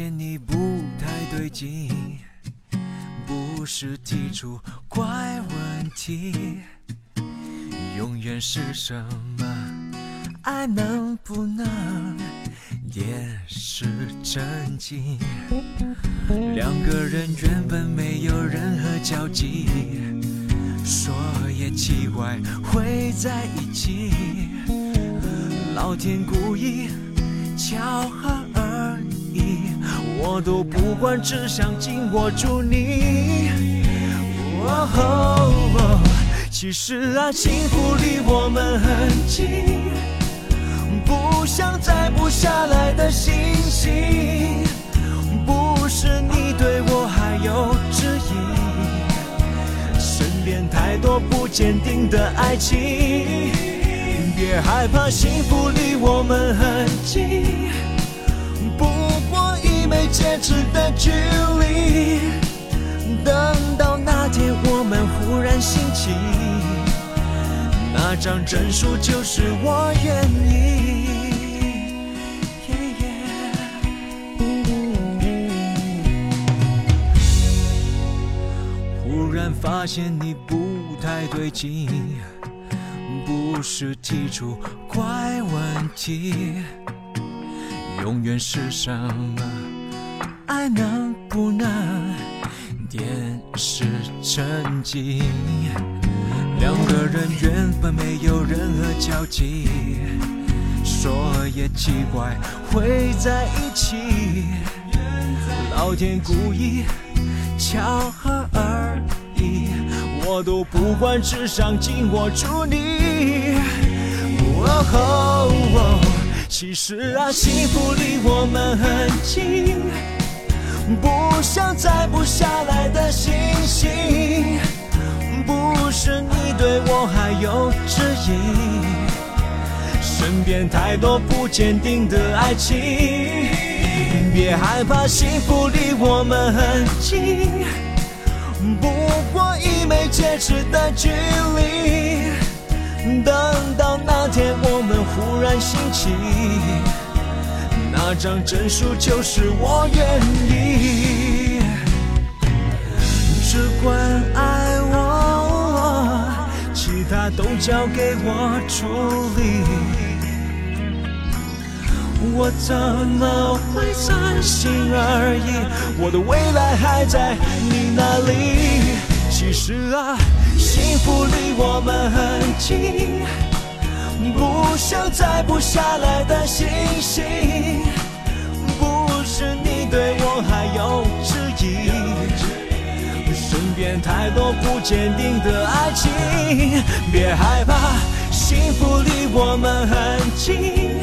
现你不太对劲，不是提出怪问题，永远是什么？爱能不能也是真经？两个人原本没有任何交集，说也奇怪会在一起，老天故意巧合。我都不管，只想紧握住你。其实啊，幸福离我们很近，不像摘不下来的星星。不是你对我还有质疑，身边太多不坚定的爱情。别害怕，幸福离我们很近。没戒指的距离，等到那天我们忽然兴起，那张证书就是我愿意。忽然发现你不太对劲，不是提出怪问题，永远是什么？爱能不能点石成金？两个人原本没有任何交集，说也奇怪会在一起。老天故意巧合而已，我都不管，只想紧握住你。其实啊，幸福离我们很近。不像摘不下来的星星，不是你对我还有质疑，身边太多不坚定的爱情。别害怕，幸福离我们很近，不过一枚戒指的距离。等到那天我们忽然兴起。那张证书就是我愿意，只管爱我，其他都交给我处理。我怎么会三心二意？我的未来还在你那里。其实啊，幸福离我们很近。不像摘不下来的星星，对我还有质疑，身边太多不坚定的爱情。别害怕，幸福离我们很近，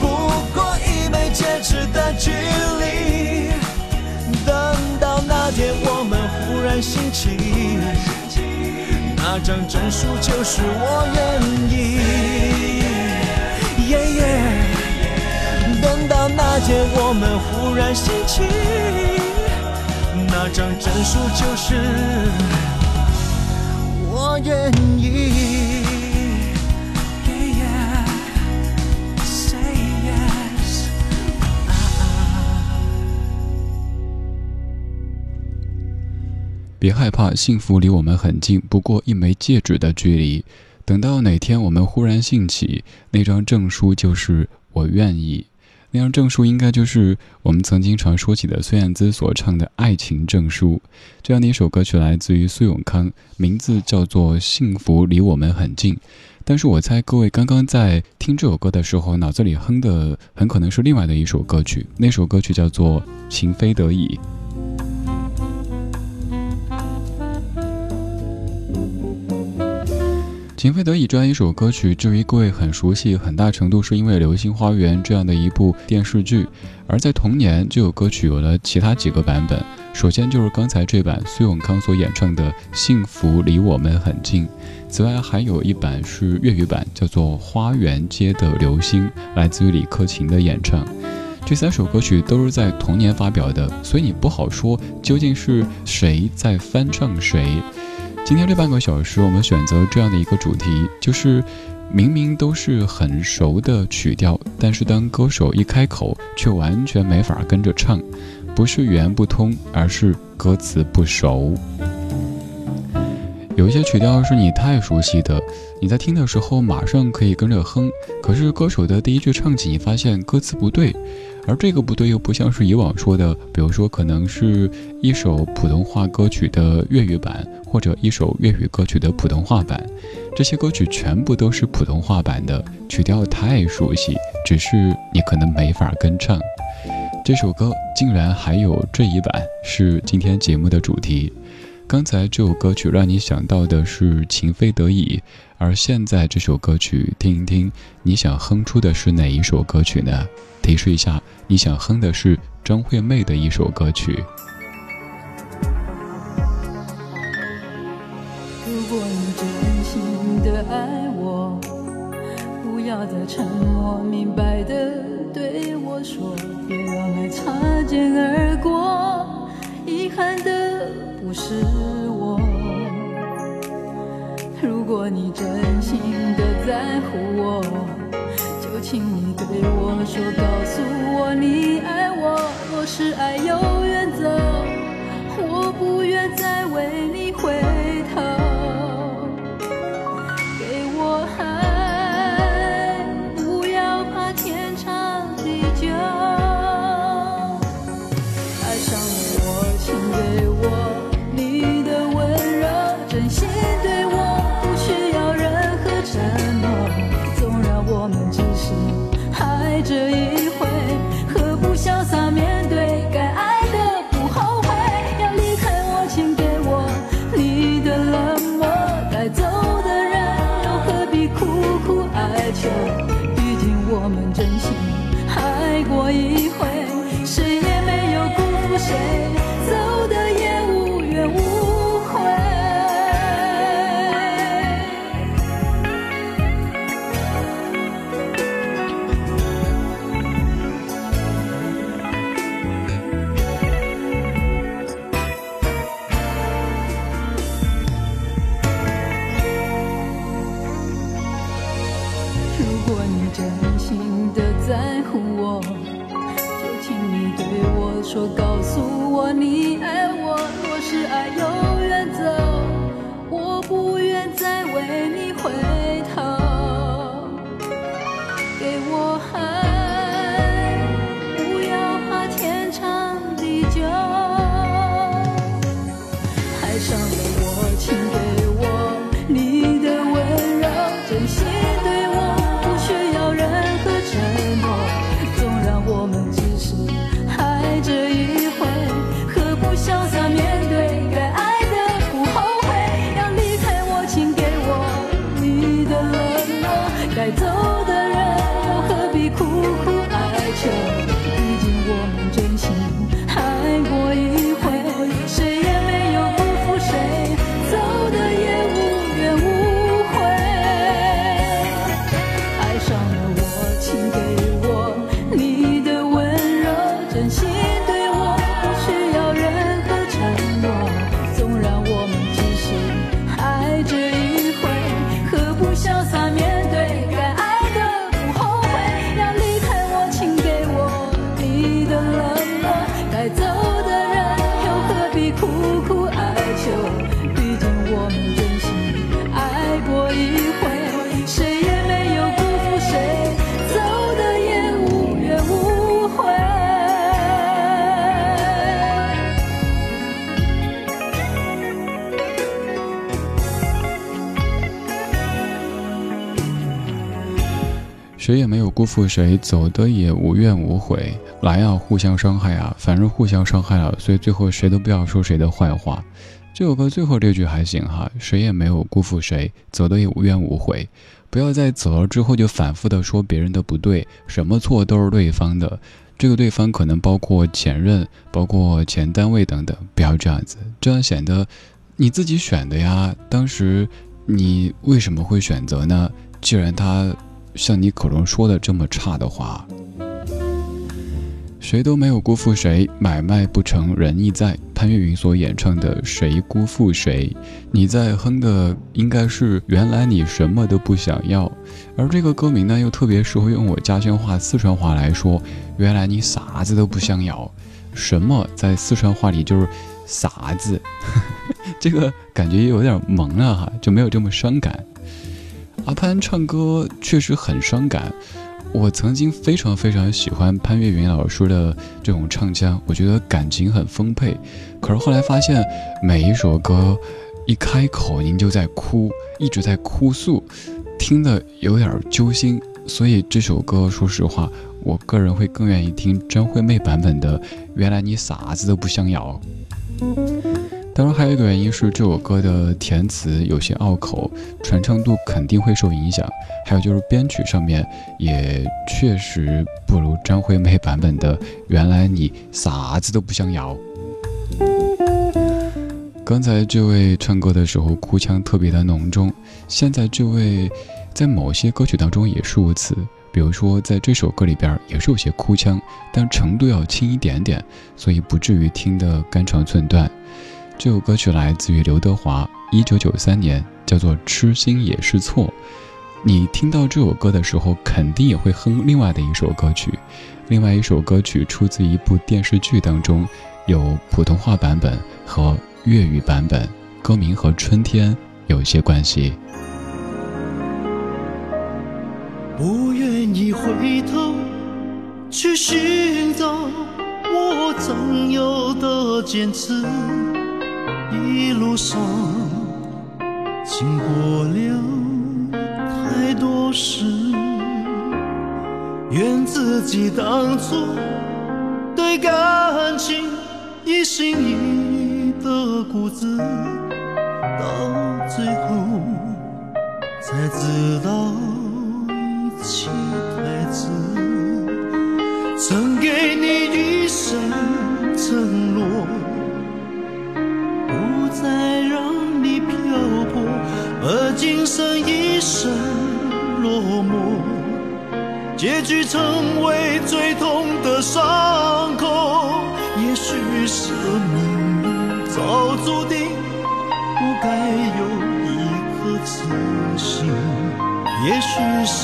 不过一枚戒指的距离。等到那天我们忽然兴起。那张证书就是我愿意。到那天我们忽然兴起，那张证书就是我愿意。别害怕，幸福离我们很近，不过一枚戒指的距离。等到哪天我们忽然兴起，那张证书就是我愿意。那张证书应该就是我们曾经常说起的孙燕姿所唱的爱情证书。这样的一首歌曲来自于苏永康，名字叫做《幸福离我们很近》。但是我猜各位刚刚在听这首歌的时候，脑子里哼的很可能是另外的一首歌曲。那首歌曲叫做《情非得已》。情非得已这样一首歌曲，至于各位很熟悉，很大程度是因为《流星花园》这样的一部电视剧。而在同年，这首歌曲有了其他几个版本。首先就是刚才这版苏永康所演唱的《幸福离我们很近》，此外还有一版是粤语版，叫做《花园街的流星》，来自于李克勤的演唱。这三首歌曲都是在同年发表的，所以你不好说究竟是谁在翻唱谁。今天这半个小时，我们选择这样的一个主题，就是明明都是很熟的曲调，但是当歌手一开口，却完全没法跟着唱，不是语言不通，而是歌词不熟。有一些曲调是你太熟悉的，你在听的时候马上可以跟着哼，可是歌手的第一句唱起，你发现歌词不对。而这个不对，又不像是以往说的，比如说可能是一首普通话歌曲的粤语版，或者一首粤语歌曲的普通话版，这些歌曲全部都是普通话版的，曲调太熟悉，只是你可能没法跟唱。这首歌竟然还有这一版，是今天节目的主题。刚才这首歌曲让你想到的是情非得已，而现在这首歌曲听一听，你想哼出的是哪一首歌曲呢？提示一下。你想哼的是张惠妹的一首歌曲。如果你真心的爱我，不要再沉默，明白的对我说，别让爱擦肩而过，遗憾的不是你真心的在乎我。就请你对我说，告诉我你爱我。若是爱有原则，我不愿再为你回谁也没有辜负谁，走的也无怨无悔。来啊，互相伤害啊，反正互相伤害了，所以最后谁都不要说谁的坏话。这首歌最后这句还行哈，谁也没有辜负谁，走的也无怨无悔。不要在走了之后就反复的说别人的不对，什么错都是对方的。这个对方可能包括前任，包括前单位等等。不要这样子，这样显得你自己选的呀。当时你为什么会选择呢？既然他像你口中说的这么差的话。谁都没有辜负谁，买卖不成仁义在。潘越云所演唱的《谁辜负谁》，你在哼的应该是原来你什么都不想要，而这个歌名呢又特别适合用我家乡话四川话来说，原来你啥子都不想要。什么在四川话里就是啥子，这个感觉有点萌了哈，就没有这么伤感。阿潘唱歌确实很伤感。我曾经非常非常喜欢潘越云老师的这种唱腔，我觉得感情很丰沛。可是后来发现，每一首歌一开口您就在哭，一直在哭诉，听得有点揪心。所以这首歌，说实话，我个人会更愿意听张惠妹版本的《原来你啥子都不想要》。当然，还有一个原因是这首歌的填词有些拗口，传唱度肯定会受影响。还有就是编曲上面也确实不如张惠妹版本的《原来你啥子都不想要》。刚才这位唱歌的时候哭腔特别的浓重，现在这位在某些歌曲当中也是如此。比如说在这首歌里边也是有些哭腔，但程度要轻一点点，所以不至于听得肝肠寸断。这首歌曲来自于刘德华，一九九三年，叫做《痴心也是错》。你听到这首歌的时候，肯定也会哼另外的一首歌曲。另外一首歌曲出自一部电视剧当中，有普通话版本和粤语版本，歌名和春天有些关系。不愿意回头去寻找我曾有的坚持。一路上经过了太多事，怨自己当初对感情一心一意的固执，到最后才知道一切太迟。曾给你一生承诺。而今生一生落寞，结局成为最痛的伤口。也许是命运早注定，不该有一颗痴心；也许是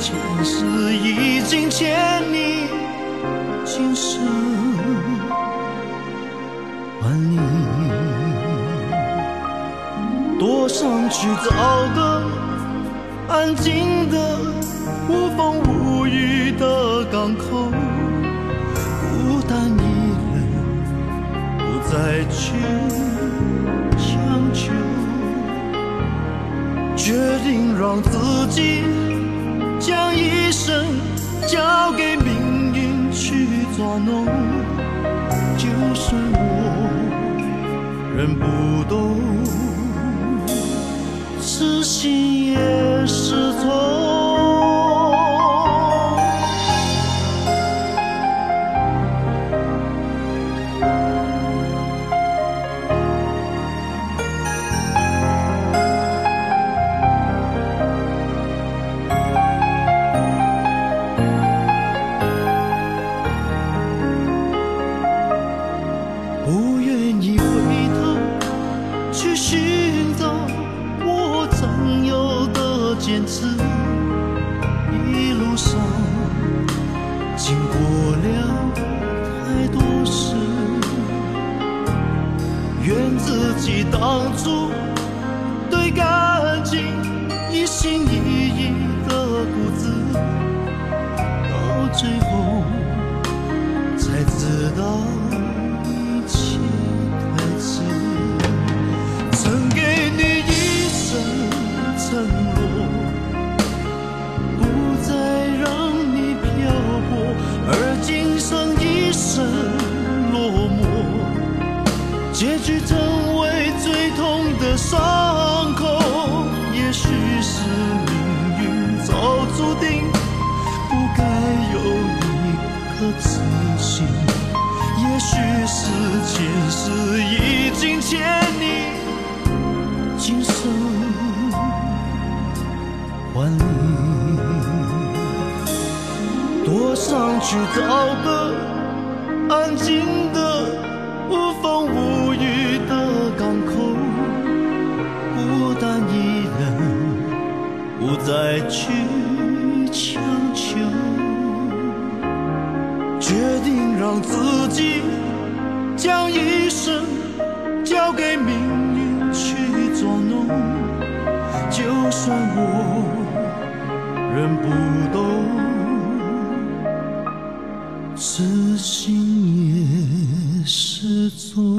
前世已经欠你今生还你。上去找个安静的、无风无雨的港口，孤单一人，不再去强求，决定让自己将一生交给命运去捉弄，就算我认不懂。是心也是痛。不愿意回头去寻找。朋友的坚持一路上经过了太多事怨自己当初对感情一心一意的固执到最后才知道承诺不再让你漂泊而今生一生落寞结局这去找个安静的、无风无雨的港口，孤单一人，不再去强求。决定让自己将一生交给命运去捉弄，就算我仍不懂，痴心也是错。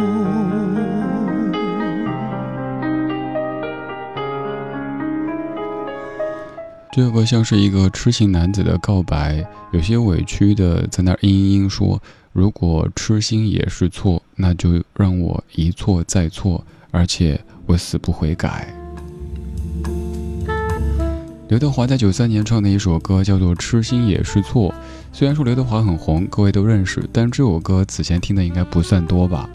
这个像是一个痴情男子的告白，有些委屈的在那儿嘤嘤嘤说：“如果痴心也是错，那就让我一错再错，而且我死不悔改。”刘德华在九三年唱的一首歌叫做《痴心也是错》，虽然说刘德华很红，各位都认识，但这首歌此前听的应该不算多吧。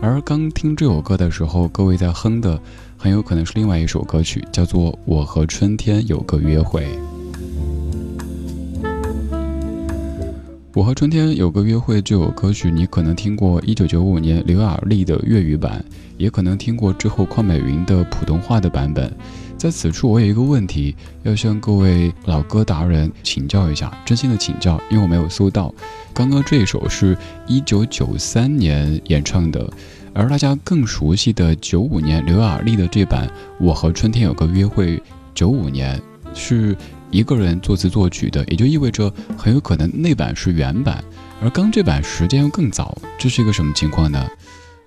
而刚听这首歌的时候，各位在哼的。很有可能是另外一首歌曲，叫做《我和春天有个约会》。我和春天有个约会这首歌曲，你可能听过一九九五年刘雅丽的粤语版，也可能听过之后邝美云的普通话的版本。在此处，我有一个问题要向各位老歌达人请教一下，真心的请教，因为我没有搜到。刚刚这一首是一九九三年演唱的。而大家更熟悉的九五年刘雅丽的这版《我和春天有个约会》，九五年是一个人作词作曲的，也就意味着很有可能那版是原版，而刚这版时间又更早，这是一个什么情况呢？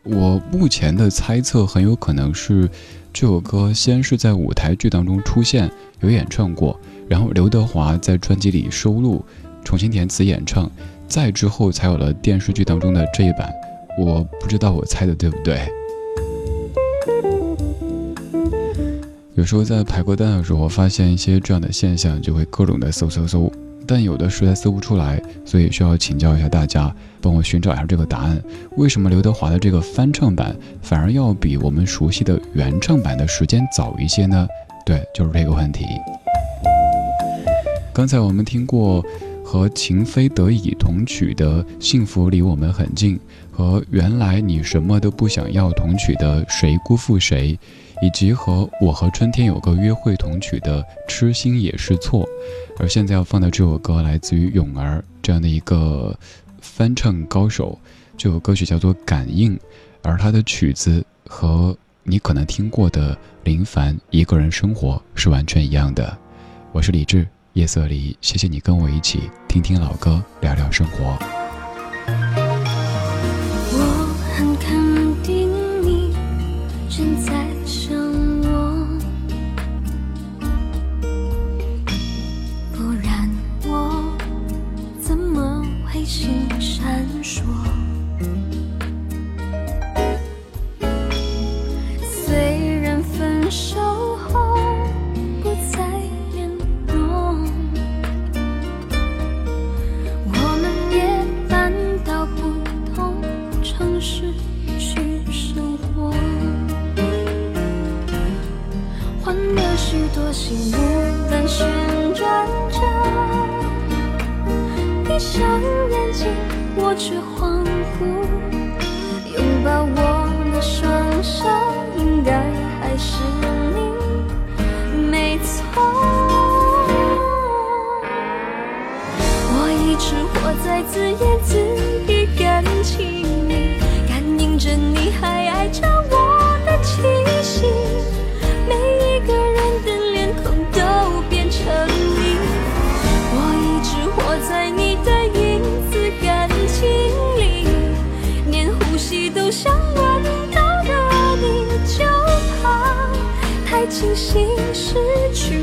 我目前的猜测很有可能是这首歌先是在舞台剧当中出现有演唱过，然后刘德华在专辑里收录，重新填词演唱，再之后才有了电视剧当中的这一版。我不知道我猜的对不对。有时候在排歌单的时候，发现一些这样的现象，就会各种的搜搜搜，但有的实在搜不出来，所以需要请教一下大家，帮我寻找一下这个答案。为什么刘德华的这个翻唱版反而要比我们熟悉的原唱版的时间早一些呢？对，就是这个问题。刚才我们听过和情非得已同曲的《幸福离我们很近》。和原来你什么都不想要同曲的谁辜负谁，以及和我和春天有个约会同曲的痴心也是错，而现在要放的这首歌来自于咏儿这样的一个翻唱高手，这首歌曲叫做《感应》，而他的曲子和你可能听过的林凡《一个人生活》是完全一样的。我是李志，夜色里，谢谢你跟我一起听听老歌，聊聊生活。我很肯定你正在在自言自语感情里，感应着你还爱着我的气息，每一个人的脸孔都变成你，我一直活在你的影子感情里，连呼吸都想闻到的，你就怕太清醒失去。